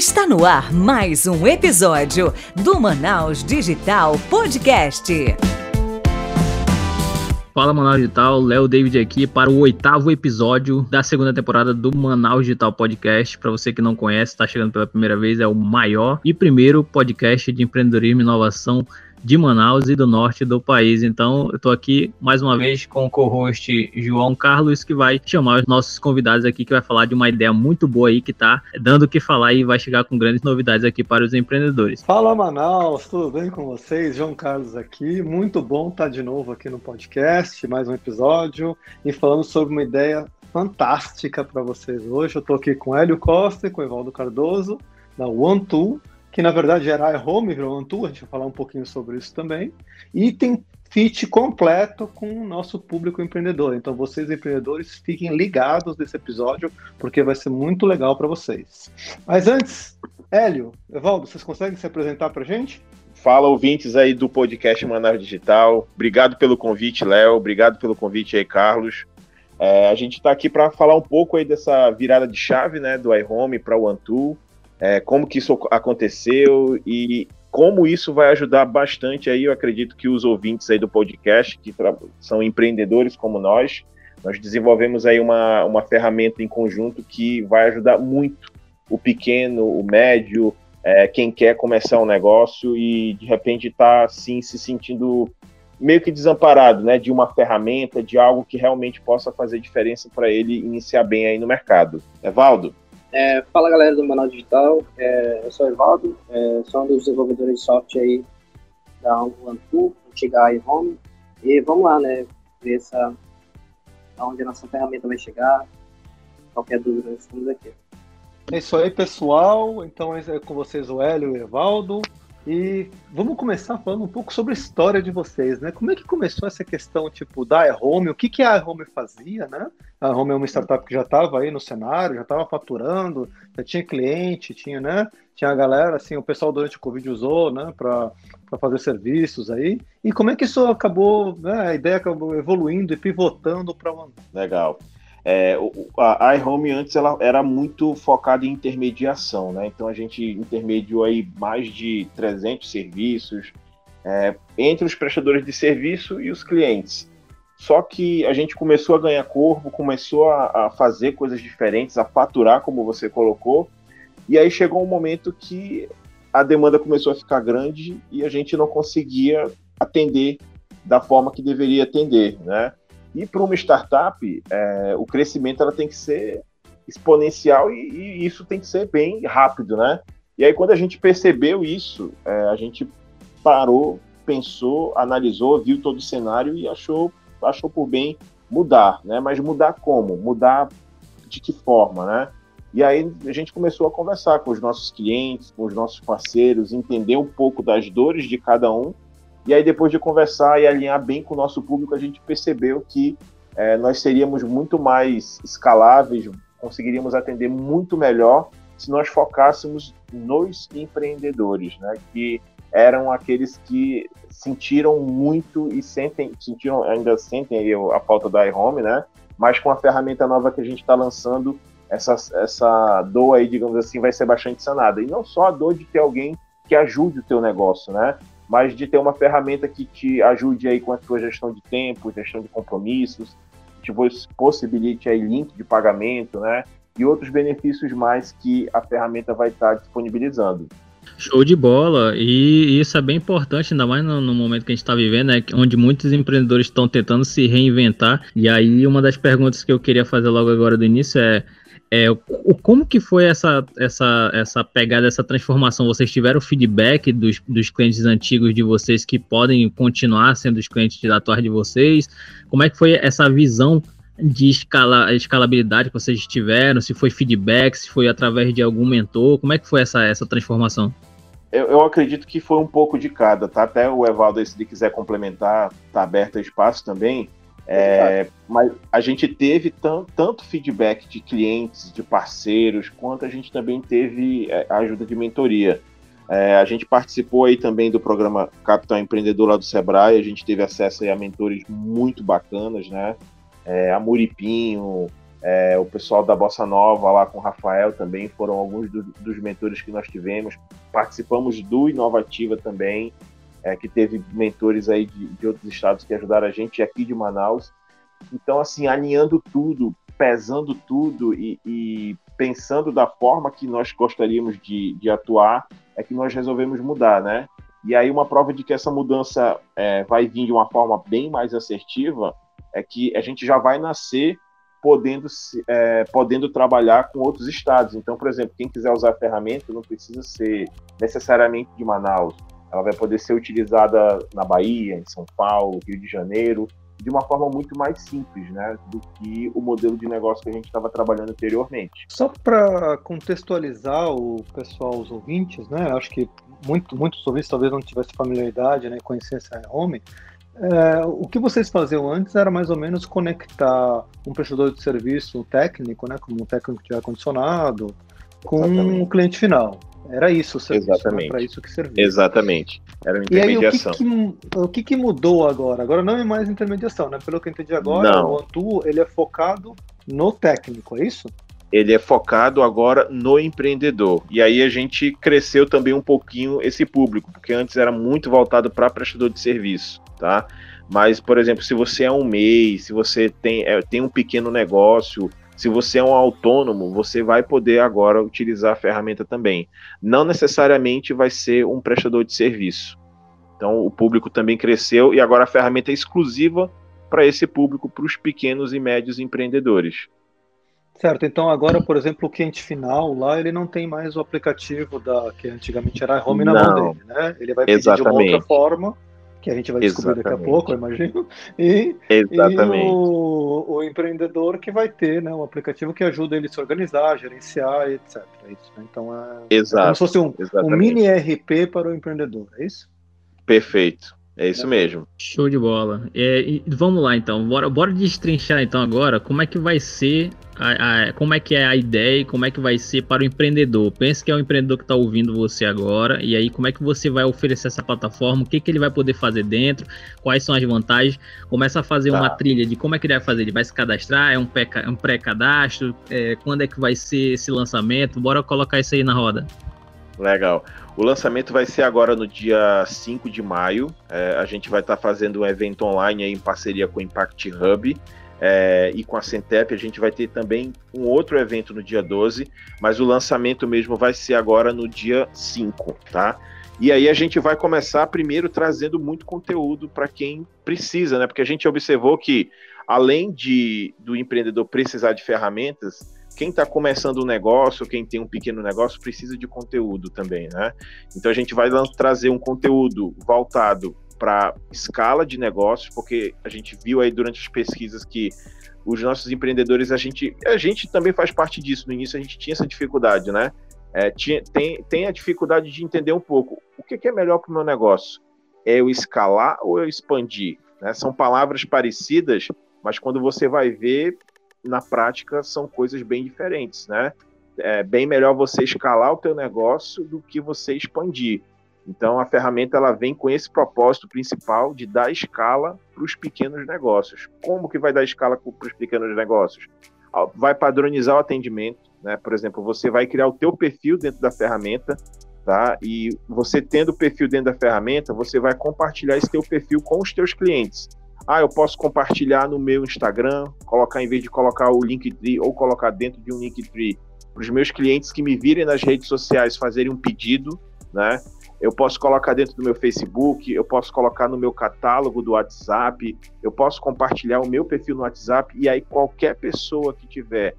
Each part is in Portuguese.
Está no ar mais um episódio do Manaus Digital Podcast. Fala Manaus Digital, Léo David aqui para o oitavo episódio da segunda temporada do Manaus Digital Podcast. Para você que não conhece, está chegando pela primeira vez, é o maior e primeiro podcast de empreendedorismo e inovação de Manaus e do norte do país. Então, eu estou aqui mais uma vez com o co-host João Carlos, que vai chamar os nossos convidados aqui, que vai falar de uma ideia muito boa aí, que está dando o que falar e vai chegar com grandes novidades aqui para os empreendedores. Fala Manaus, tudo bem com vocês? João Carlos aqui, muito bom estar de novo aqui no podcast, mais um episódio, e falando sobre uma ideia fantástica para vocês hoje. Eu estou aqui com Hélio Costa e com Evaldo Cardoso, da OneTool, que na verdade era iHome, virou Antu, a gente vai falar um pouquinho sobre isso também. E tem fit completo com o nosso público empreendedor. Então, vocês empreendedores, fiquem ligados nesse episódio, porque vai ser muito legal para vocês. Mas antes, Hélio, Evaldo, vocês conseguem se apresentar para a gente? Fala, ouvintes aí do podcast Manaus Digital. Obrigado pelo convite, Léo. Obrigado pelo convite aí, Carlos. É, a gente está aqui para falar um pouco aí dessa virada de chave, né, do iHome para o OneTool é, como que isso aconteceu e como isso vai ajudar bastante aí, eu acredito que os ouvintes aí do podcast, que são empreendedores como nós, nós desenvolvemos aí uma, uma ferramenta em conjunto que vai ajudar muito o pequeno, o médio, é, quem quer começar um negócio e de repente está assim se sentindo meio que desamparado, né, de uma ferramenta, de algo que realmente possa fazer diferença para ele iniciar bem aí no mercado. Evaldo? É, fala galera do Manaus Digital, é, eu sou o Evaldo, é, sou um dos desenvolvedores de software aí da OneTool, antiga iHome, e vamos lá, né, ver essa, aonde a nossa ferramenta vai chegar, qualquer dúvida, estamos aqui. É isso aí, pessoal, então é com vocês o Hélio e o Evaldo, e vamos começar falando um pouco sobre a história de vocês, né? Como é que começou essa questão, tipo, da iHome? O que, que a iHome fazia, né? A iHome é uma startup que já estava aí no cenário, já estava faturando, já tinha cliente, tinha, né? Tinha a galera, assim, o pessoal durante o Covid usou, né? Para fazer serviços aí. E como é que isso acabou, né? A ideia acabou evoluindo e pivotando para uma... Legal. É, a iHome antes ela era muito focada em intermediação, né? Então a gente intermediou aí mais de 300 serviços é, entre os prestadores de serviço e os clientes. Só que a gente começou a ganhar corpo, começou a, a fazer coisas diferentes, a faturar, como você colocou, e aí chegou um momento que a demanda começou a ficar grande e a gente não conseguia atender da forma que deveria atender, né? E para uma startup, é, o crescimento ela tem que ser exponencial e, e, isso tem que ser bem rápido, né? E aí quando a gente percebeu isso, é, a gente parou, pensou, analisou, viu todo o cenário e achou, achou por bem mudar, né? Mas mudar como? Mudar de que forma, né? E aí a gente começou a conversar com os nossos clientes, com os nossos parceiros, entender um pouco das dores de cada um e aí, depois de conversar e alinhar bem com o nosso público, a gente percebeu que é, nós seríamos muito mais escaláveis, conseguiríamos atender muito melhor se nós focássemos nos empreendedores, né? Que eram aqueles que sentiram muito e sentem, sentiram, ainda sentem a falta da iHome, né? Mas com a ferramenta nova que a gente está lançando, essa, essa dor aí, digamos assim, vai ser bastante sanada. E não só a dor de ter alguém que ajude o teu negócio, né? Mas de ter uma ferramenta que te ajude aí com a sua gestão de tempo, gestão de compromissos, te possibilite aí link de pagamento, né? E outros benefícios mais que a ferramenta vai estar disponibilizando. Show de bola, e isso é bem importante, ainda mais no, no momento que a gente está vivendo, né, onde muitos empreendedores estão tentando se reinventar. E aí, uma das perguntas que eu queria fazer logo agora do início é: é, o, como que foi essa, essa, essa pegada, essa transformação? Vocês tiveram feedback dos, dos clientes antigos de vocês que podem continuar sendo os clientes atuais de vocês? Como é que foi essa visão de escala, escalabilidade que vocês tiveram? Se foi feedback, se foi através de algum mentor? Como é que foi essa, essa transformação? Eu, eu acredito que foi um pouco de cada, tá? Até o Evaldo, se ele quiser complementar, tá aberto espaço também. É, mas a gente teve tanto feedback de clientes, de parceiros, quanto a gente também teve é, a ajuda de mentoria. É, a gente participou aí também do programa Capital Empreendedor lá do Sebrae, a gente teve acesso a mentores muito bacanas, né? É, a Muripinho, é, o pessoal da Bossa Nova lá com o Rafael também foram alguns do, dos mentores que nós tivemos. Participamos do Inovativa também, é, que teve mentores aí de, de, outros estados que ajudaram a gente aqui de Manaus. Então, assim, alinhando tudo, pesando tudo e, e pensando da forma que nós gostaríamos de, de, atuar, é que nós resolvemos mudar, né? E aí uma prova de que essa mudança é, vai vir de uma forma bem mais assertiva é que a gente já vai nascer podendo, é, podendo trabalhar com outros estados. Então, por exemplo, quem quiser usar a ferramenta não precisa ser necessariamente de Manaus. Ela vai poder ser utilizada na Bahia, em São Paulo, Rio de Janeiro, de uma forma muito mais simples, né, do que o modelo de negócio que a gente estava trabalhando anteriormente. Só para contextualizar o pessoal, os ouvintes, né, acho que muito, muitos ouvintes talvez não tivessem familiaridade, né, conhecessem a Home, é, o que vocês faziam antes era mais ou menos conectar um prestador de serviço técnico, né, como um técnico de ar-condicionado, com o um cliente final. Era isso o serviço, Exatamente. Para isso que servia. Exatamente. Era uma intermediação. E aí, o, que, que, o que, que, mudou agora? Agora não é mais intermediação, né? Pelo que eu entendi agora, não. o Antu, ele é focado no técnico, é isso? Ele é focado agora no empreendedor. E aí a gente cresceu também um pouquinho esse público, porque antes era muito voltado para prestador de serviço, tá? Mas, por exemplo, se você é um MEI, se você tem, é, tem um pequeno negócio, se você é um autônomo, você vai poder agora utilizar a ferramenta também. Não necessariamente vai ser um prestador de serviço. Então, o público também cresceu e agora a ferramenta é exclusiva para esse público, para os pequenos e médios empreendedores. Certo, então agora, por exemplo, o cliente final lá, ele não tem mais o aplicativo da que antigamente era home na mão dele, né? Ele vai pedir Exatamente. de uma outra forma que a gente vai descobrir Exatamente. daqui a pouco, eu imagino. E, Exatamente. E o, o, empreendedor que vai ter né, um aplicativo que ajuda ele a se organizar, gerenciar, etc. É isso, né? Então é, Exato. é como se fosse um, um, mini RP para o empreendedor, é isso? Perfeito. É isso mesmo. Show de bola. É, vamos lá então, bora, bora destrinchar então agora como é que vai ser, a, a, como é que é a ideia e como é que vai ser para o empreendedor. Pense que é o empreendedor que está ouvindo você agora e aí como é que você vai oferecer essa plataforma, o que, que ele vai poder fazer dentro, quais são as vantagens. Começa a fazer tá. uma trilha de como é que ele vai fazer, ele vai se cadastrar, é um pré-cadastro, é, quando é que vai ser esse lançamento, bora colocar isso aí na roda. Legal. O lançamento vai ser agora no dia 5 de maio. É, a gente vai estar tá fazendo um evento online em parceria com o Impact Hub. É, e com a Centep a gente vai ter também um outro evento no dia 12, mas o lançamento mesmo vai ser agora no dia 5, tá? E aí a gente vai começar primeiro trazendo muito conteúdo para quem precisa, né? Porque a gente observou que além de do empreendedor precisar de ferramentas, quem está começando um negócio, quem tem um pequeno negócio, precisa de conteúdo também, né? Então a gente vai trazer um conteúdo voltado para escala de negócios, porque a gente viu aí durante as pesquisas que os nossos empreendedores, a gente, a gente também faz parte disso. No início a gente tinha essa dificuldade, né? É, tinha, tem, tem a dificuldade de entender um pouco o que, que é melhor para o meu negócio. É eu escalar ou eu expandir? Né? São palavras parecidas, mas quando você vai ver, na prática são coisas bem diferentes, né? É bem melhor você escalar o teu negócio do que você expandir. Então a ferramenta ela vem com esse propósito principal de dar escala para os pequenos negócios. Como que vai dar escala para os pequenos negócios? Vai padronizar o atendimento, né? Por exemplo, você vai criar o teu perfil dentro da ferramenta, tá? E você tendo o perfil dentro da ferramenta, você vai compartilhar esse teu perfil com os teus clientes. Ah, eu posso compartilhar no meu Instagram, colocar em vez de colocar o Linktree ou colocar dentro de um Linktree para os meus clientes que me virem nas redes sociais fazerem um pedido, né? Eu posso colocar dentro do meu Facebook, eu posso colocar no meu catálogo do WhatsApp, eu posso compartilhar o meu perfil no WhatsApp e aí qualquer pessoa que tiver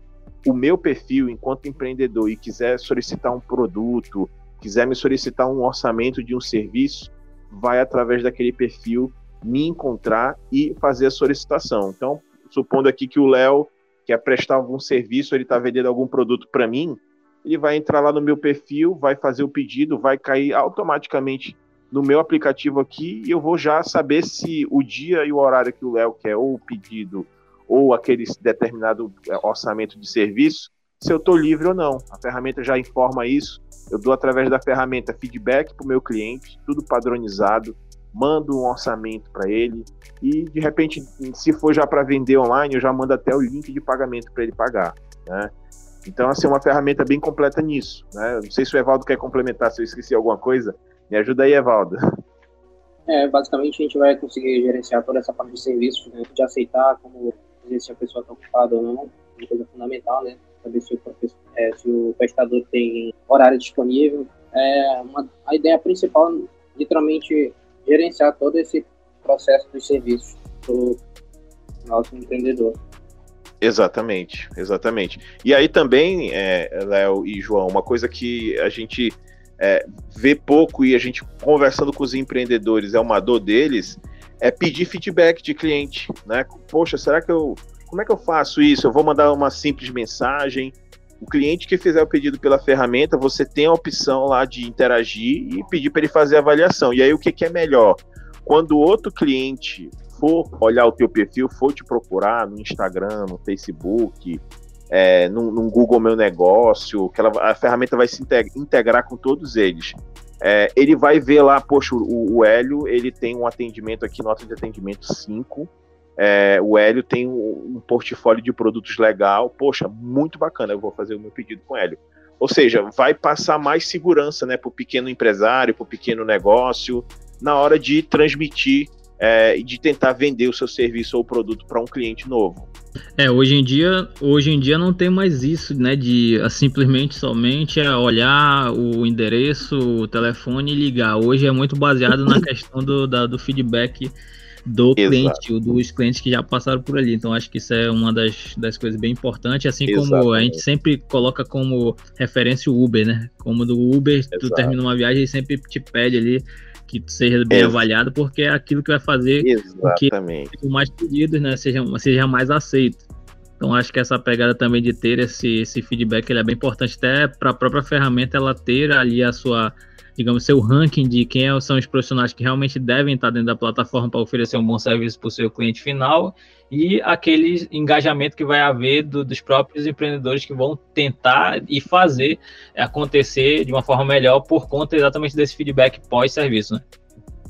o meu perfil enquanto empreendedor e quiser solicitar um produto, quiser me solicitar um orçamento de um serviço, vai através daquele perfil me encontrar e fazer a solicitação. Então, supondo aqui que o Léo quer prestar algum serviço, ele está vendendo algum produto para mim, ele vai entrar lá no meu perfil, vai fazer o pedido, vai cair automaticamente no meu aplicativo aqui e eu vou já saber se o dia e o horário que o Léo quer, ou o pedido, ou aquele determinado é, orçamento de serviço, se eu estou livre ou não. A ferramenta já informa isso. Eu dou através da ferramenta feedback para o meu cliente, tudo padronizado mando um orçamento para ele e de repente, se for já para vender online, eu já mando até o link de pagamento para ele pagar, né? Então, assim, é uma ferramenta bem completa nisso, né? Não sei se o Evaldo quer complementar, se eu esqueci alguma coisa, me ajuda aí, Evaldo. É, basicamente a gente vai conseguir gerenciar toda essa parte de serviços, né? de aceitar como se a pessoa está ocupada ou não, uma coisa fundamental, né? Saber se o, é, se o prestador tem horário disponível. É uma, a ideia principal, literalmente, gerenciar todo esse processo dos serviços do nosso empreendedor. Exatamente, exatamente. E aí também, é, Léo e João, uma coisa que a gente é, vê pouco e a gente conversando com os empreendedores é uma dor deles, é pedir feedback de cliente, né? Poxa, será que eu. Como é que eu faço isso? Eu vou mandar uma simples mensagem. O cliente que fizer o pedido pela ferramenta, você tem a opção lá de interagir e pedir para ele fazer a avaliação. E aí o que, que é melhor? Quando outro cliente for olhar o teu perfil, for te procurar no Instagram, no Facebook, é, Google Meu Negócio, que ela, a ferramenta vai se integrar com todos eles. É, ele vai ver lá, poxa, o, o, Hélio, ele tem um atendimento aqui, nota de atendimento 5. É, o Hélio tem um, um, portfólio de produtos legal. Poxa, muito bacana, eu vou fazer o meu pedido com o Hélio. Ou seja, vai passar mais segurança né, para o pequeno empresário, para o pequeno negócio, na hora de transmitir é, e de tentar vender o seu serviço ou produto para um cliente novo. É, hoje em dia, hoje em dia não tem mais isso, né, de uh, simplesmente somente uh, olhar o endereço, o telefone e ligar. Hoje é muito baseado na questão do, da, do feedback do Exato. cliente, dos clientes que já passaram por ali. Então acho que isso é uma das, das coisas bem importantes, assim Exatamente. como a gente sempre coloca como referência o Uber, né? Como do Uber, Exato. tu termina uma viagem e sempre te pede ali que seja bem avaliado, porque é aquilo que vai fazer Exatamente. que mais pedidos, né, seja, seja mais aceito. Então acho que essa pegada também de ter esse, esse feedback ele é bem importante até para a própria ferramenta ela ter ali a sua digamos, seu ranking de quem é, são os profissionais que realmente devem estar dentro da plataforma para oferecer um bom serviço para o seu cliente final e aquele engajamento que vai haver do, dos próprios empreendedores que vão tentar e fazer acontecer de uma forma melhor por conta exatamente desse feedback pós-serviço, né?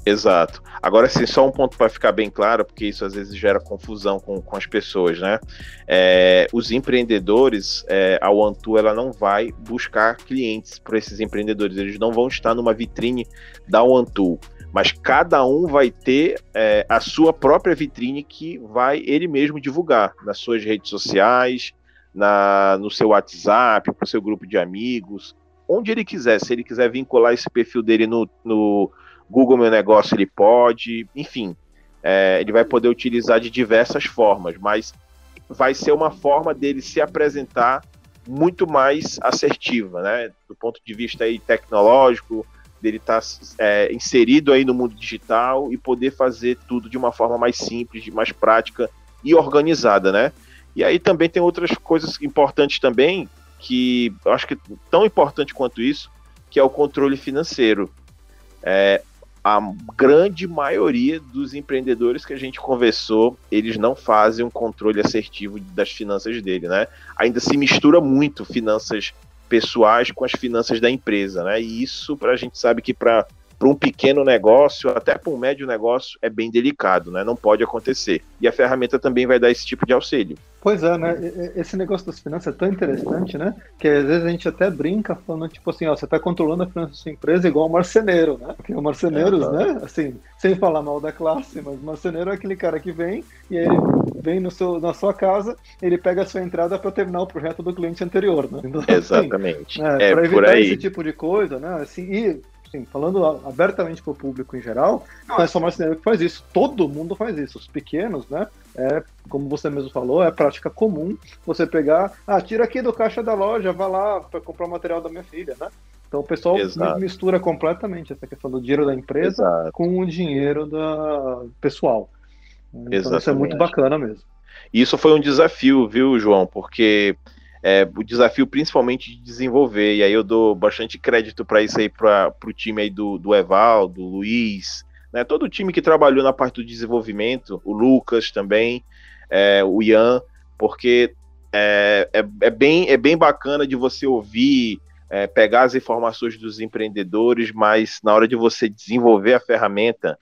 Exato. Agora, sim, só um ponto para ficar bem claro, porque isso às vezes gera confusão com, com as pessoas, né? É, os empreendedores, é, a OneTo, ela não vai buscar clientes para esses empreendedores, eles não vão estar numa vitrine da OneTo, mas cada um vai ter é, a sua própria vitrine que vai ele mesmo divulgar nas suas redes sociais, na, no seu WhatsApp, para o seu grupo de amigos, onde ele quiser. Se ele quiser vincular esse perfil dele no, no Google Meu Negócio ele pode, enfim, é, ele vai poder utilizar de diversas formas, mas vai ser uma forma dele se apresentar muito mais assertiva, né? Do ponto de vista aí tecnológico, dele estar tá, é, inserido aí no mundo digital e poder fazer tudo de uma forma mais simples, mais prática e organizada, né? E aí também tem outras coisas importantes também que eu acho que tão importante quanto isso, que é o controle financeiro. É, a grande maioria dos empreendedores que a gente conversou, eles não fazem um controle assertivo das finanças dele, né? Ainda se mistura muito finanças pessoais com as finanças da empresa, né? E isso a gente sabe que para um pequeno negócio, até para um médio negócio, é bem delicado, né? Não pode acontecer. E a ferramenta também vai dar esse tipo de auxílio. Pois é, né? Esse negócio das finanças é tão interessante, né? Que às vezes a gente até brinca falando, tipo assim, ó, você está controlando a finança da sua empresa igual o marceneiro, né? Porque o marceneiro, é, né? Assim, sem falar mal da classe, mas o marceneiro é aquele cara que vem e aí ele vem no seu, na sua casa, ele pega a sua entrada para terminar o projeto do cliente anterior, né? Então, assim, Exatamente. Assim, é, é para evitar esse tipo de coisa, né? Assim, e assim, falando abertamente para o público em geral, não é só o marceneiro que faz isso, todo mundo faz isso. Os pequenos, né? É, como você mesmo falou, é prática comum você pegar, ah, tira aqui do caixa da loja, vá lá para comprar o material da minha filha, né? Então o pessoal Exato. mistura completamente essa questão do dinheiro da empresa Exato. com o dinheiro da pessoal. Então Exatamente. isso é muito bacana mesmo. Isso foi um desafio, viu, João? Porque é, o desafio principalmente de desenvolver, e aí eu dou bastante crédito para isso aí para o time aí do, do Evaldo, do Luiz, né, todo o time que trabalhou na parte do desenvolvimento, o Lucas também, é, o Ian, porque é, é, é, bem, é bem bacana de você ouvir, é, pegar as informações dos empreendedores, mas na hora de você desenvolver a ferramenta,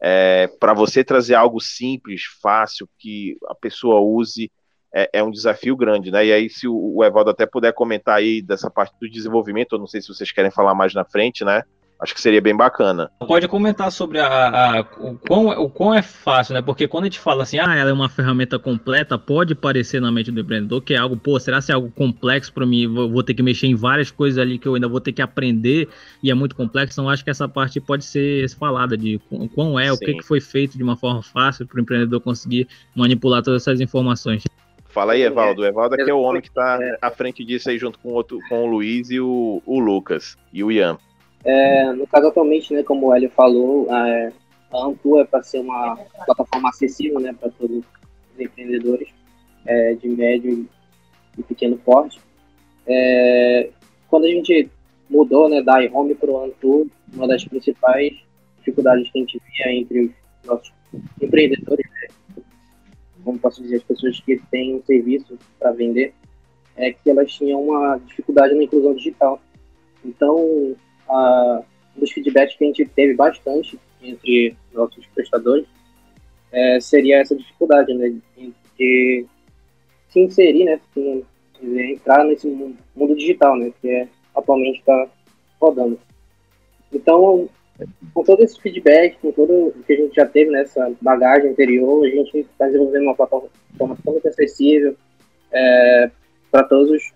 é, para você trazer algo simples, fácil, que a pessoa use, é, é, um desafio grande, né? E aí, se o, o Evaldo até puder comentar aí dessa parte do desenvolvimento, eu não sei se vocês querem falar mais na frente, né? Acho que seria bem bacana. Pode comentar sobre a, a, o, quão, o quão é fácil, né? Porque quando a gente fala assim, ah, ela é uma ferramenta completa, pode parecer na mente do empreendedor que é algo, pô, será que é algo complexo para mim? Vou, vou, ter que mexer em várias coisas ali que eu ainda vou ter que aprender e é muito complexo. Então, acho que essa parte pode ser falada de quão é, Sim. o que, que foi feito de uma forma fácil para o empreendedor conseguir manipular todas essas informações. Fala aí, Evaldo. O Evaldo aqui é o homem que está à frente disso aí, junto com, outro, com o Luiz e o, o Lucas e o Ian. É, no caso, atualmente, né, como o Hélio falou, a Antu é para ser uma plataforma acessível né, para todos os empreendedores é, de médio e pequeno porte. É, quando a gente mudou né, da iHome para o Antu, uma das principais dificuldades que a gente via entre os nossos empreendedores, né, como posso dizer, as pessoas que têm um serviço para vender, é que elas tinham uma dificuldade na inclusão digital. Então, um dos feedbacks que a gente teve bastante entre nossos prestadores é, seria essa dificuldade, né, de se inserir, né, se, entrar nesse mundo digital, né, que é, atualmente está rodando. Então, com todo esse feedback, com tudo que a gente já teve nessa bagagem anterior, a gente está desenvolvendo uma plataforma totalmente acessível é, para todos os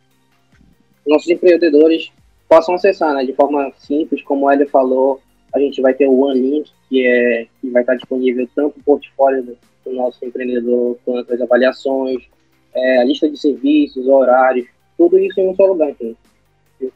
nossos empreendedores possam acessar, né, de forma simples, como ele falou, a gente vai ter o OneLink, que, é, que vai estar disponível tanto o portfólio do, do nosso empreendedor, quanto as avaliações, é, a lista de serviços, horários, tudo isso em um só lugar,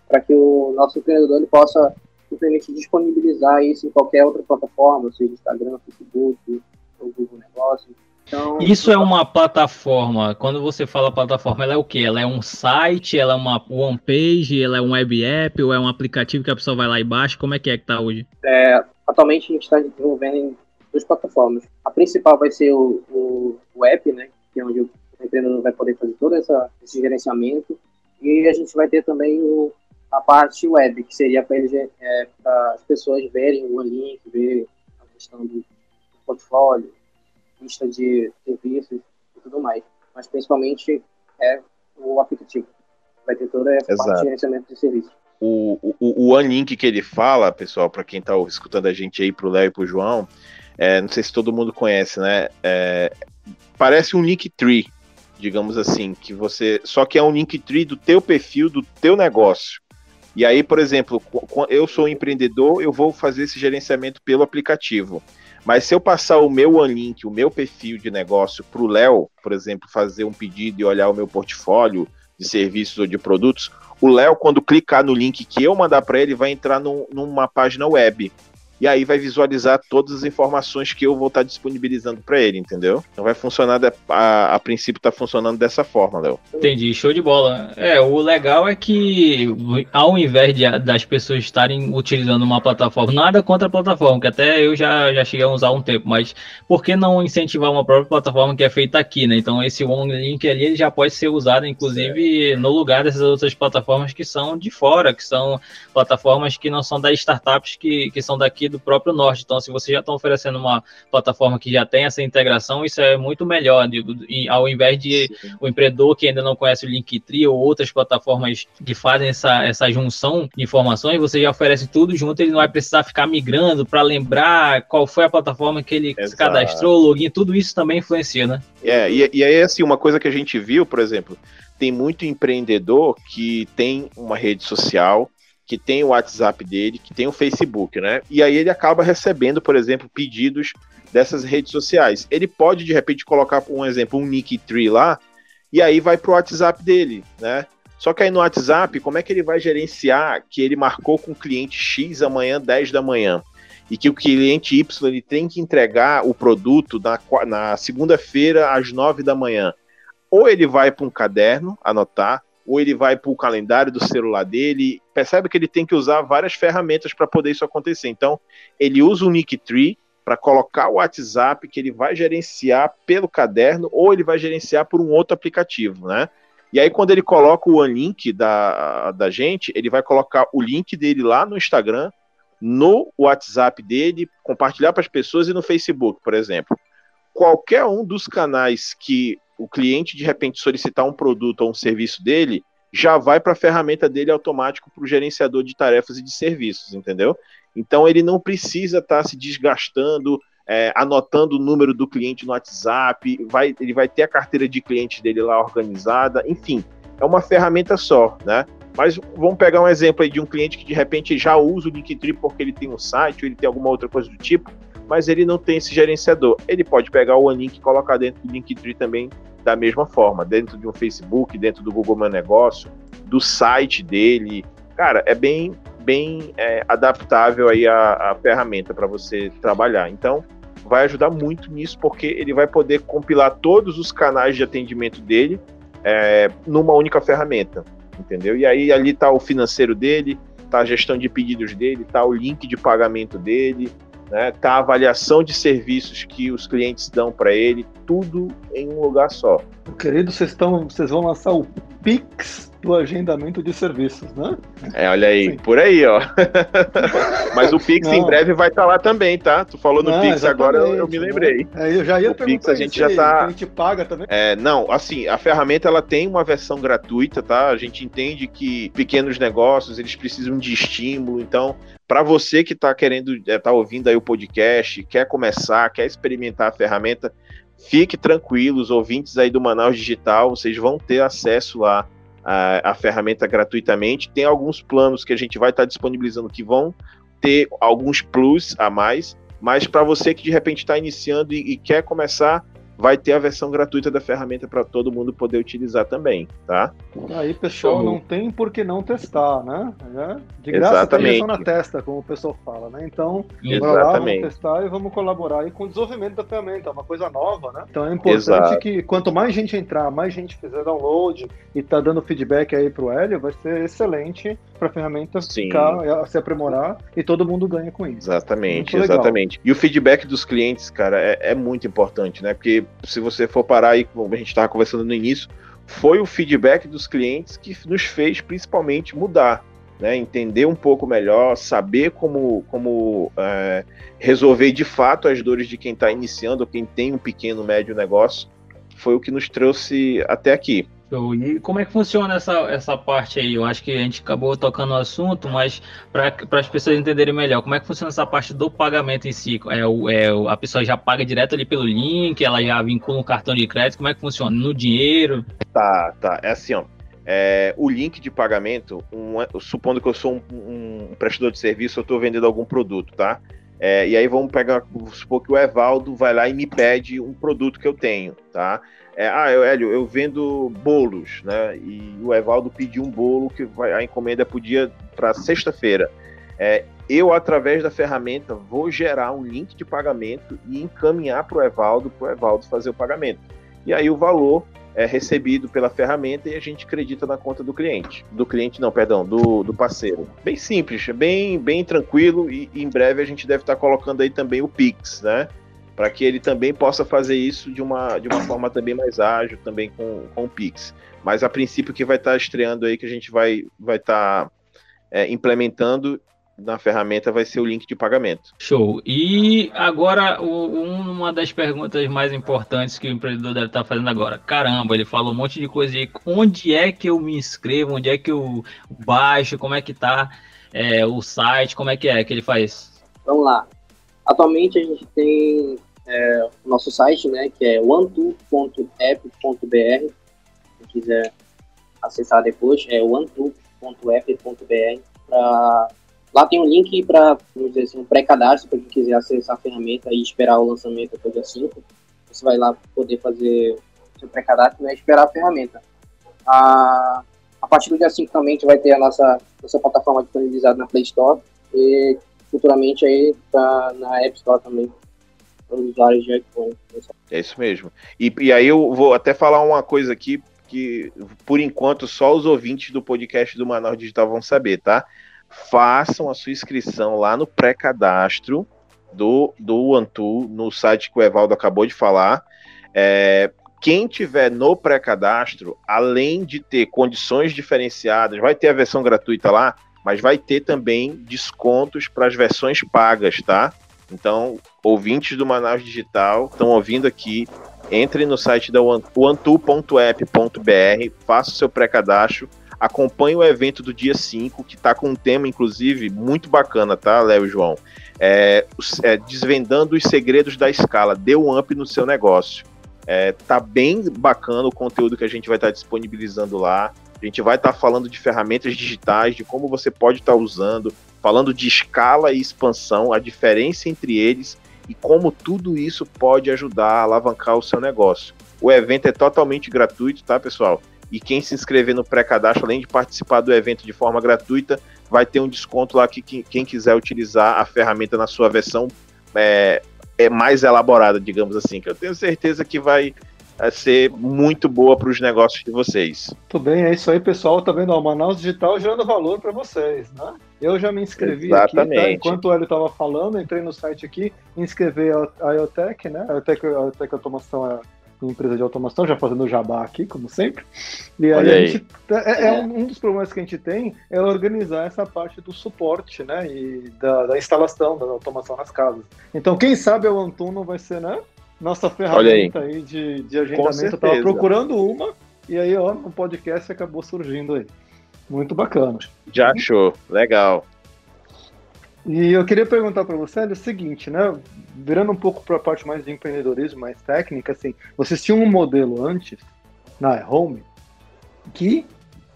para que o nosso empreendedor ele possa simplesmente disponibilizar isso em qualquer outra plataforma, seja Instagram, Facebook, ou Google Negócios, então, Isso é uma plataforma. Quando você fala plataforma, ela é o quê? Ela é um site, ela é uma one page, ela é um web app, ou é um aplicativo que a pessoa vai lá e baixa? Como é que é que tá hoje? É, atualmente a gente está desenvolvendo em duas plataformas. A principal vai ser o, o, o app, né? Que é onde o empreendedor vai poder fazer todo essa, esse gerenciamento. E a gente vai ter também o, a parte web, que seria para é, as pessoas verem o link, ver a questão do portfólio, lista de serviços e tudo mais. Mas principalmente é o aplicativo. Vai ter toda essa Exato. parte de gerenciamento de serviços. O, o, o OneLink que ele fala, pessoal, para quem está escutando a gente aí, para o Léo e para o João, é, não sei se todo mundo conhece, né? É, parece um Linktree, digamos assim, que você. Só que é um Linktree do teu perfil, do teu negócio. E aí, por exemplo, eu sou um empreendedor, eu vou fazer esse gerenciamento pelo aplicativo. Mas se eu passar o meu OneLink, o meu perfil de negócio para o Léo, por exemplo, fazer um pedido e olhar o meu portfólio de serviços ou de produtos, o Léo, quando clicar no link que eu mandar para ele, vai entrar num, numa página web e aí vai visualizar todas as informações que eu vou estar disponibilizando para ele, entendeu? Então vai funcionar, a, a princípio está funcionando dessa forma, Léo. Entendi, show de bola. É, o legal é que ao invés de, das pessoas estarem utilizando uma plataforma, nada contra a plataforma, que até eu já, já cheguei a usar um tempo, mas por que não incentivar uma própria plataforma que é feita aqui, né? Então esse OneLink ali ele já pode ser usado, inclusive, no lugar dessas outras plataformas que são de fora, que são plataformas que não são das startups que, que são daqui do próprio Norte. Então, se você já está oferecendo uma plataforma que já tem essa integração, isso é muito melhor. E, ao invés de Sim. o empreendedor que ainda não conhece o Linktree ou outras plataformas que fazem essa, essa junção de informações, você já oferece tudo junto, ele não vai precisar ficar migrando para lembrar qual foi a plataforma que ele Exato. se cadastrou, login, tudo isso também influencia, né? É, e, e aí, assim, uma coisa que a gente viu, por exemplo, tem muito empreendedor que tem uma rede social, que tem o WhatsApp dele, que tem o Facebook, né? E aí ele acaba recebendo, por exemplo, pedidos dessas redes sociais. Ele pode, de repente, colocar, por um exemplo, um nick tree lá, e aí vai pro WhatsApp dele, né? Só que aí no WhatsApp, como é que ele vai gerenciar que ele marcou com o cliente X amanhã, 10 da manhã? E que o cliente Y ele tem que entregar o produto na, na segunda-feira às 9 da manhã. Ou ele vai para um caderno anotar, ou ele vai para o calendário do celular dele. Percebe que ele tem que usar várias ferramentas para poder isso acontecer. Então, ele usa o Nicktree para colocar o WhatsApp que ele vai gerenciar pelo caderno ou ele vai gerenciar por um outro aplicativo, né? E aí, quando ele coloca o link da, da gente, ele vai colocar o link dele lá no Instagram, no WhatsApp dele, compartilhar para as pessoas e no Facebook, por exemplo. Qualquer um dos canais que o cliente de repente solicitar um produto ou um serviço dele, já vai para a ferramenta dele automático para o gerenciador de tarefas e de serviços, entendeu? Então ele não precisa estar tá se desgastando, é, anotando o número do cliente no WhatsApp, vai, ele vai ter a carteira de cliente dele lá organizada, enfim, é uma ferramenta só, né? Mas vamos pegar um exemplo aí de um cliente que de repente já usa o Linktree porque ele tem um site ou ele tem alguma outra coisa do tipo, mas ele não tem esse gerenciador. Ele pode pegar o OneLink e colocar dentro do Linktree também da mesma forma, dentro de um Facebook, dentro do Google Meu Negócio, do site dele. Cara, é bem, bem é, adaptável aí a, a ferramenta para você trabalhar. Então, vai ajudar muito nisso, porque ele vai poder compilar todos os canais de atendimento dele é, numa única ferramenta, entendeu? E aí ali está o financeiro dele, está a gestão de pedidos dele, está o link de pagamento dele, né? Tá a avaliação de serviços que os clientes dão para ele, tudo em um lugar só. Querido, vocês estão, vocês vão lançar o Pix do agendamento de serviços, né? É, olha aí, Sim. por aí, ó. Mas o Pix não. em breve vai estar tá lá também, tá? Tu falou no não, Pix agora, eu, eu me lembrei. Né? É, eu já ia o Pix a gente já tá. A gente paga também. É, não, assim, a ferramenta ela tem uma versão gratuita, tá? A gente entende que pequenos negócios eles precisam de estímulo, então para você que está querendo, está é, ouvindo aí o podcast, quer começar, quer experimentar a ferramenta, fique tranquilo, os ouvintes aí do Manaus Digital, vocês vão ter acesso lá à, à ferramenta gratuitamente. Tem alguns planos que a gente vai estar tá disponibilizando que vão ter alguns plus a mais, mas para você que de repente está iniciando e, e quer começar, vai ter a versão gratuita da ferramenta para todo mundo poder utilizar também, tá? Aí, pessoal, não tem por que não testar, né? É, de graça Exatamente. na testa, como o pessoal fala, né? Então, lá, vamos testar e vamos colaborar aí com o desenvolvimento da ferramenta, é uma coisa nova, né? Então é importante Exato. que quanto mais gente entrar, mais gente fizer download e tá dando feedback aí pro Hélio, vai ser excelente para a ferramenta Sim. ficar, se aprimorar e todo mundo ganha com isso. Exatamente, exatamente. E o feedback dos clientes, cara, é, é muito importante, né? Porque se você for parar aí, como a gente estava conversando no início, foi o feedback dos clientes que nos fez principalmente mudar, né? entender um pouco melhor, saber como, como é, resolver de fato as dores de quem está iniciando, quem tem um pequeno, médio negócio, foi o que nos trouxe até aqui. Show. E como é que funciona essa, essa parte aí? Eu acho que a gente acabou tocando no assunto, mas para as pessoas entenderem melhor, como é que funciona essa parte do pagamento em si? É, é, a pessoa já paga direto ali pelo link, ela já vincula um cartão de crédito, como é que funciona? No dinheiro? Tá, tá. É assim, ó. É, o link de pagamento, um, supondo que eu sou um, um prestador de serviço, eu estou vendendo algum produto, tá? É, e aí vamos pegar, supor que o Evaldo vai lá e me pede um produto que eu tenho, tá? É, ah, eu, Hélio, eu vendo bolos, né? E o Evaldo pediu um bolo que vai, a encomenda podia para sexta-feira. É, eu, através da ferramenta, vou gerar um link de pagamento e encaminhar para o Evaldo, para o Evaldo fazer o pagamento. E aí o valor é recebido pela ferramenta e a gente acredita na conta do cliente. Do cliente, não, perdão, do, do parceiro. Bem simples, bem, bem tranquilo e, e em breve a gente deve estar colocando aí também o Pix, né? Para que ele também possa fazer isso de uma, de uma forma também mais ágil, também com, com o Pix. Mas a princípio que vai estar tá estreando aí, que a gente vai vai estar tá, é, implementando na ferramenta vai ser o link de pagamento. Show. E agora, o, uma das perguntas mais importantes que o empreendedor deve estar tá fazendo agora. Caramba, ele falou um monte de coisa aí. Onde é que eu me inscrevo? Onde é que eu baixo? Como é que tá é, o site? Como é que é que ele faz? Vamos lá. Atualmente a gente tem é, o nosso site, né, que é onetool.app.br. Se quiser acessar depois, é onetool.app.br. Lá tem um link para, vamos dizer assim, um pré-cadastro para quem quiser acessar a ferramenta e esperar o lançamento até o dia 5. Você vai lá poder fazer seu pré-cadastro né, e esperar a ferramenta. A, a partir do dia 5 também a gente vai ter a nossa, nossa plataforma disponibilizada na Play Store e futuramente aí pra, na App Store também usuários de iPhone. É isso mesmo. E, e aí eu vou até falar uma coisa aqui que, por enquanto, só os ouvintes do podcast do Manaus Digital vão saber, tá? Façam a sua inscrição lá no pré-cadastro do, do Antu, no site que o Evaldo acabou de falar. É, quem tiver no pré-cadastro, além de ter condições diferenciadas, vai ter a versão gratuita lá, mas vai ter também descontos para as versões pagas, tá? Então, ouvintes do Manaus Digital estão ouvindo aqui, entre no site da onetu.app.br, faça o seu pré-cadastro, acompanhe o evento do dia 5, que está com um tema, inclusive, muito bacana, tá, Léo e João? É, é, desvendando os segredos da escala, dê um up no seu negócio. É, tá bem bacana o conteúdo que a gente vai estar tá disponibilizando lá. A gente vai estar tá falando de ferramentas digitais, de como você pode estar tá usando, falando de escala e expansão, a diferença entre eles e como tudo isso pode ajudar a alavancar o seu negócio. O evento é totalmente gratuito, tá, pessoal? E quem se inscrever no pré-cadastro, além de participar do evento de forma gratuita, vai ter um desconto lá que quem quiser utilizar a ferramenta na sua versão é, é mais elaborada, digamos assim, que eu tenho certeza que vai é, ser muito boa para os negócios de vocês. Tudo bem, é isso aí, pessoal. Tá vendo? O Manaus Digital gerando valor para vocês, né? Eu já me inscrevi Exatamente. aqui, tá? enquanto o Hélio estava falando, entrei no site aqui, inscrevi a IoTech, né? A IoTech, a IoTech Automação é empresa de automação, já fazendo jabá aqui, como sempre. E aí, aí. Gente, é, é, um, um, dos problemas que a gente tem é organizar essa parte do suporte, né? E da, da instalação da automação nas casas. Então, quem sabe o Antuno vai ser, né? Nossa ferramenta aí. aí. de, de agendamento. Eu tava procurando uma, e aí, ó, no podcast acabou surgindo aí. Muito bacana. Já achou, legal. E eu queria perguntar para você o seguinte, né? Virando um pouco para a parte mais de empreendedorismo, mais técnica, assim, vocês tinham um modelo antes na Home que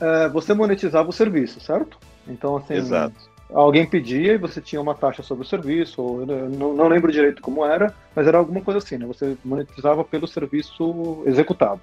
é, você monetizava o serviço, certo? Então, assim, Exato. Alguém pedia e você tinha uma taxa sobre o serviço, ou não, não lembro direito como era, mas era alguma coisa assim, né? Você monetizava pelo serviço executado.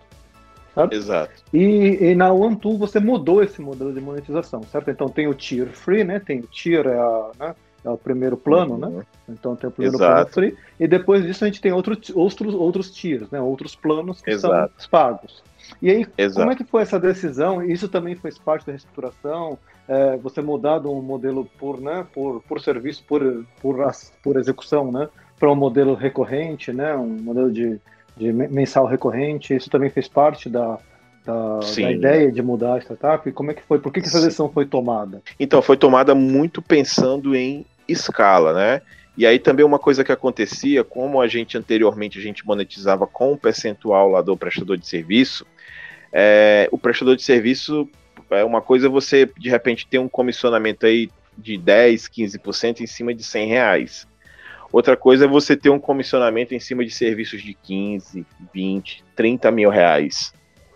Certo? Exato. E, e na OneTool você mudou esse modelo de monetização, certo? Então tem o tier free, né? Tem o tier, é a, né? é o primeiro plano, né? uhum. né? Então tem o primeiro Exato. plano free, e depois disso a gente tem outro, outros, outros tiers, né? Outros planos que Exato. são pagos. E aí, Exato. como é que foi essa decisão? Isso também fez parte da reestruturação? É, você mudar de um modelo por, né, por, por serviço, por, por, por execução, né? Para um modelo recorrente, né? Um modelo de, de mensal recorrente. Isso também fez parte da, da, da, ideia de mudar a startup? Como é que foi? Por que, que essa decisão foi tomada? Então, foi tomada muito pensando em escala, né? E aí também uma coisa que acontecia, como a gente anteriormente a gente monetizava com o percentual lá do prestador de serviço, é, o prestador de serviço é uma coisa você de repente ter um comissionamento aí de 10, 15% em cima de 100 reais. Outra coisa é você ter um comissionamento em cima de serviços de 15, 20, 30 mil reais.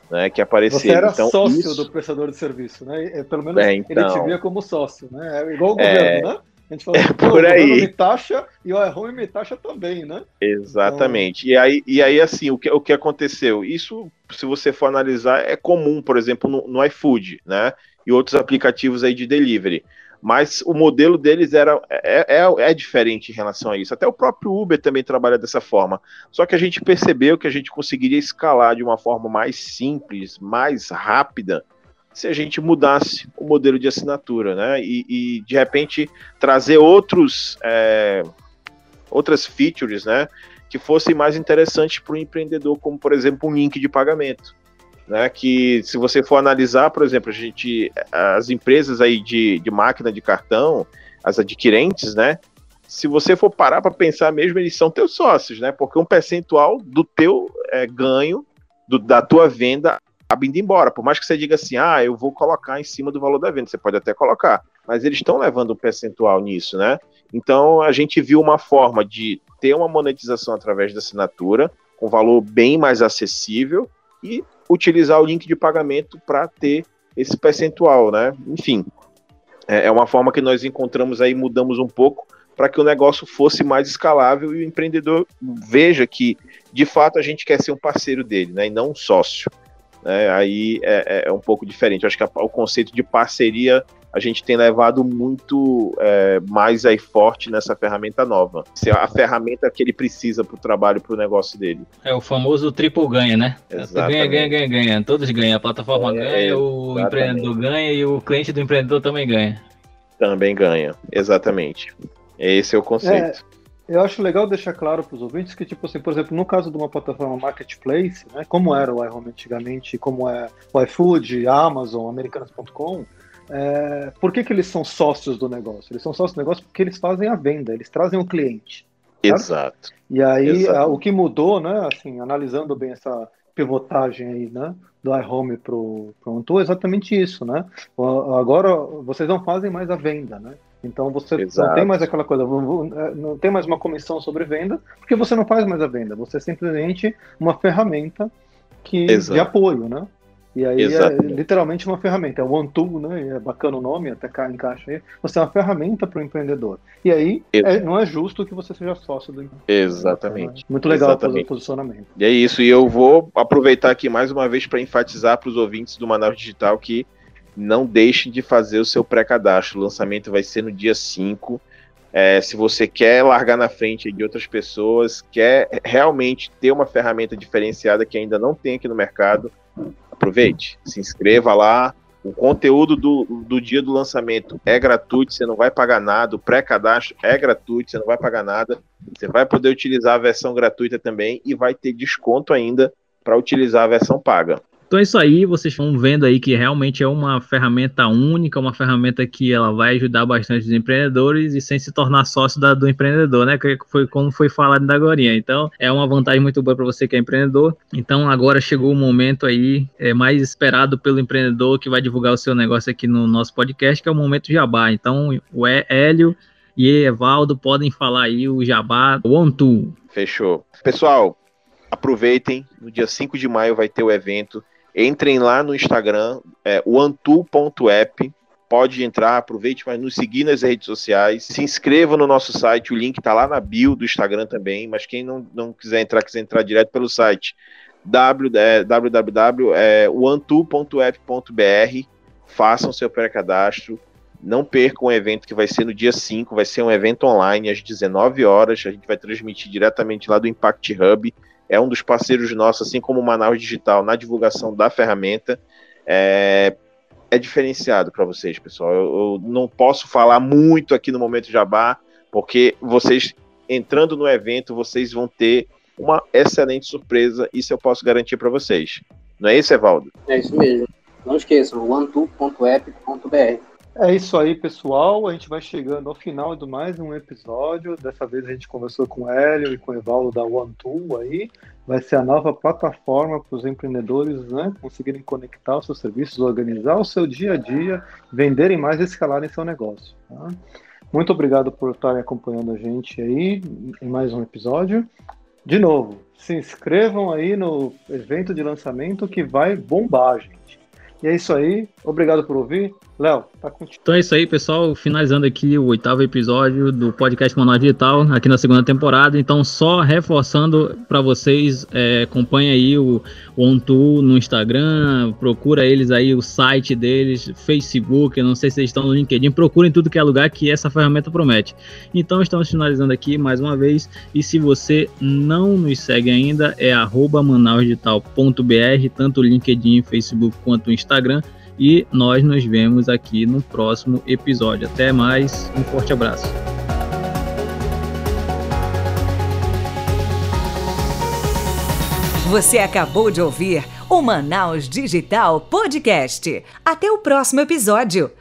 Né, que apareceram. Você era então, sócio isso... do prestador de serviço, né? Pelo menos é, então... ele te via como sócio, né? É igual o governo, é... né? A gente falou, é por aí. me taxa e o iHome me taxa também, né? Exatamente. Então... E, aí, e aí, assim, o que, o que aconteceu? Isso, se você for analisar, é comum, por exemplo, no, no iFood, né? E outros aplicativos aí de delivery. Mas o modelo deles era é, é, é diferente em relação a isso. Até o próprio Uber também trabalha dessa forma. Só que a gente percebeu que a gente conseguiria escalar de uma forma mais simples, mais rápida, se a gente mudasse o modelo de assinatura, né? E, e de repente trazer outros é, outras features, né? Que fossem mais interessantes para o empreendedor, como por exemplo um link de pagamento. Né, que se você for analisar, por exemplo, a gente, as empresas aí de, de máquina de cartão, as adquirentes, né, se você for parar para pensar mesmo, eles são teus sócios, né, porque um percentual do teu é, ganho, do, da tua venda, acaba indo embora. Por mais que você diga assim, ah, eu vou colocar em cima do valor da venda, você pode até colocar, mas eles estão levando um percentual nisso, né? Então a gente viu uma forma de ter uma monetização através da assinatura, com valor bem mais acessível e utilizar o link de pagamento para ter esse percentual, né? Enfim, é, é uma forma que nós encontramos aí, mudamos um pouco para que o negócio fosse mais escalável e o empreendedor veja que, de fato, a gente quer ser um parceiro dele, né? E não um sócio né, aí é, é, é, um pouco diferente. Eu acho que a, o conceito de parceria a gente tem levado muito é, mais aí forte nessa ferramenta nova. Se a ferramenta que ele precisa para o trabalho, para o negócio dele. É o famoso triplo ganha, né? Exatamente. Ganha, ganha, ganha, ganha. Todos ganham. A plataforma é, ganha, o exatamente. empreendedor ganha e o cliente do empreendedor também ganha. Também ganha, exatamente. Esse é o conceito. Eu acho legal deixar claro para os ouvintes que, tipo assim, por exemplo, no caso de uma plataforma marketplace, né, como era o iHome antigamente, como é o iFood, a Amazon, Americanas.com, é, por que, que eles são sócios do negócio? Eles são sócios do negócio porque eles fazem a venda, eles trazem o cliente. Certo? Exato. E aí, a, o que mudou, né, assim, analisando bem essa pivotagem aí, né, do iHome para o Antu, é exatamente isso, né? Agora, vocês não fazem mais a venda, né? Então você Exato. não tem mais aquela coisa, é, não tem mais uma comissão sobre venda, porque você não faz mais a venda, você é simplesmente uma ferramenta que, de apoio, né? E aí é é literalmente uma ferramenta, é o One Tool, né? É bacana o nome, até cá encaixa aí. Você é uma ferramenta para o empreendedor. E aí é, não é justo que você seja sócio do empreendedor. Exatamente. Muito legal Exatamente. o posicionamento. E é isso, e eu vou aproveitar aqui mais uma vez para enfatizar para os ouvintes do Manaus Digital que não deixem de fazer o seu pré-cadastro. O lançamento vai ser no dia 5. É, se você quer largar na frente de outras pessoas, quer realmente ter uma ferramenta diferenciada que ainda não tem aqui no mercado, aproveite, se inscreva lá. O conteúdo do, do dia do lançamento é gratuito, você não vai pagar nada. O pré-cadastro é gratuito, você não vai pagar nada. Você vai poder utilizar a versão gratuita também e vai ter desconto ainda para utilizar a versão paga. Então é isso aí, vocês estão vendo aí que realmente é uma ferramenta única, uma ferramenta que ela vai ajudar bastante os empreendedores e sem se tornar sócio da, do empreendedor, né? Que foi como foi falado da Gorinha. Então é uma vantagem muito boa para você que é empreendedor. Então agora chegou o momento aí é, mais esperado pelo empreendedor que vai divulgar o seu negócio aqui no nosso podcast, que é o momento Jabá. Então o Hélio e Evaldo podem falar aí o Jabá One Two. Fechou. Pessoal, aproveitem, no dia 5 de maio vai ter o evento Entrem lá no Instagram, é. Pode entrar, aproveite para nos seguir nas redes sociais. Se inscreva no nosso site, o link está lá na bio do Instagram também. Mas quem não, não quiser entrar, quiser entrar direto pelo site www.onetu.app.br. Façam seu pré-cadastro. Não percam o evento que vai ser no dia 5, vai ser um evento online às 19 horas. A gente vai transmitir diretamente lá do Impact Hub é um dos parceiros nossos, assim como o Manaus Digital, na divulgação da ferramenta. É, é diferenciado para vocês, pessoal. Eu, eu, não posso falar muito aqui no momento Jabá, porque vocês entrando no evento, vocês vão ter uma excelente surpresa. Isso eu posso garantir para vocês. Não é isso, Evaldo? É isso mesmo. Não esqueçam, one2.app.br. É isso aí, pessoal. A gente vai chegando ao final de mais um episódio. Dessa vez a gente conversou com o Hélio e com o Evaldo da OneTool aí. Vai ser a nova plataforma para os empreendedores né, conseguirem conectar os seus serviços, organizar o seu dia a dia, venderem mais e escalarem seu negócio. Tá? Muito obrigado por estarem acompanhando a gente aí em mais um episódio. De novo, se inscrevam aí no evento de lançamento que vai bombar, gente. E é isso aí. Obrigado por ouvir. Léo, tá contigo. Então é isso aí, pessoal. Finalizando aqui o oitavo episódio do podcast Manual Digital, aqui na segunda temporada. Então, só reforçando para vocês, é, acompanha aí o, OnTool no Instagram, procura eles aí, o site deles, Facebook, não sei se eles estão no LinkedIn, procurem tudo que é lugar que essa ferramenta promete. Então, estamos finalizando aqui mais uma vez. E se você não nos segue ainda, é manausdigital.br, tanto o LinkedIn, Facebook quanto o Instagram e nós nos vemos aqui no próximo episódio. Até mais, um forte abraço. Você acabou de ouvir o Manaus Digital Podcast. Até o próximo episódio.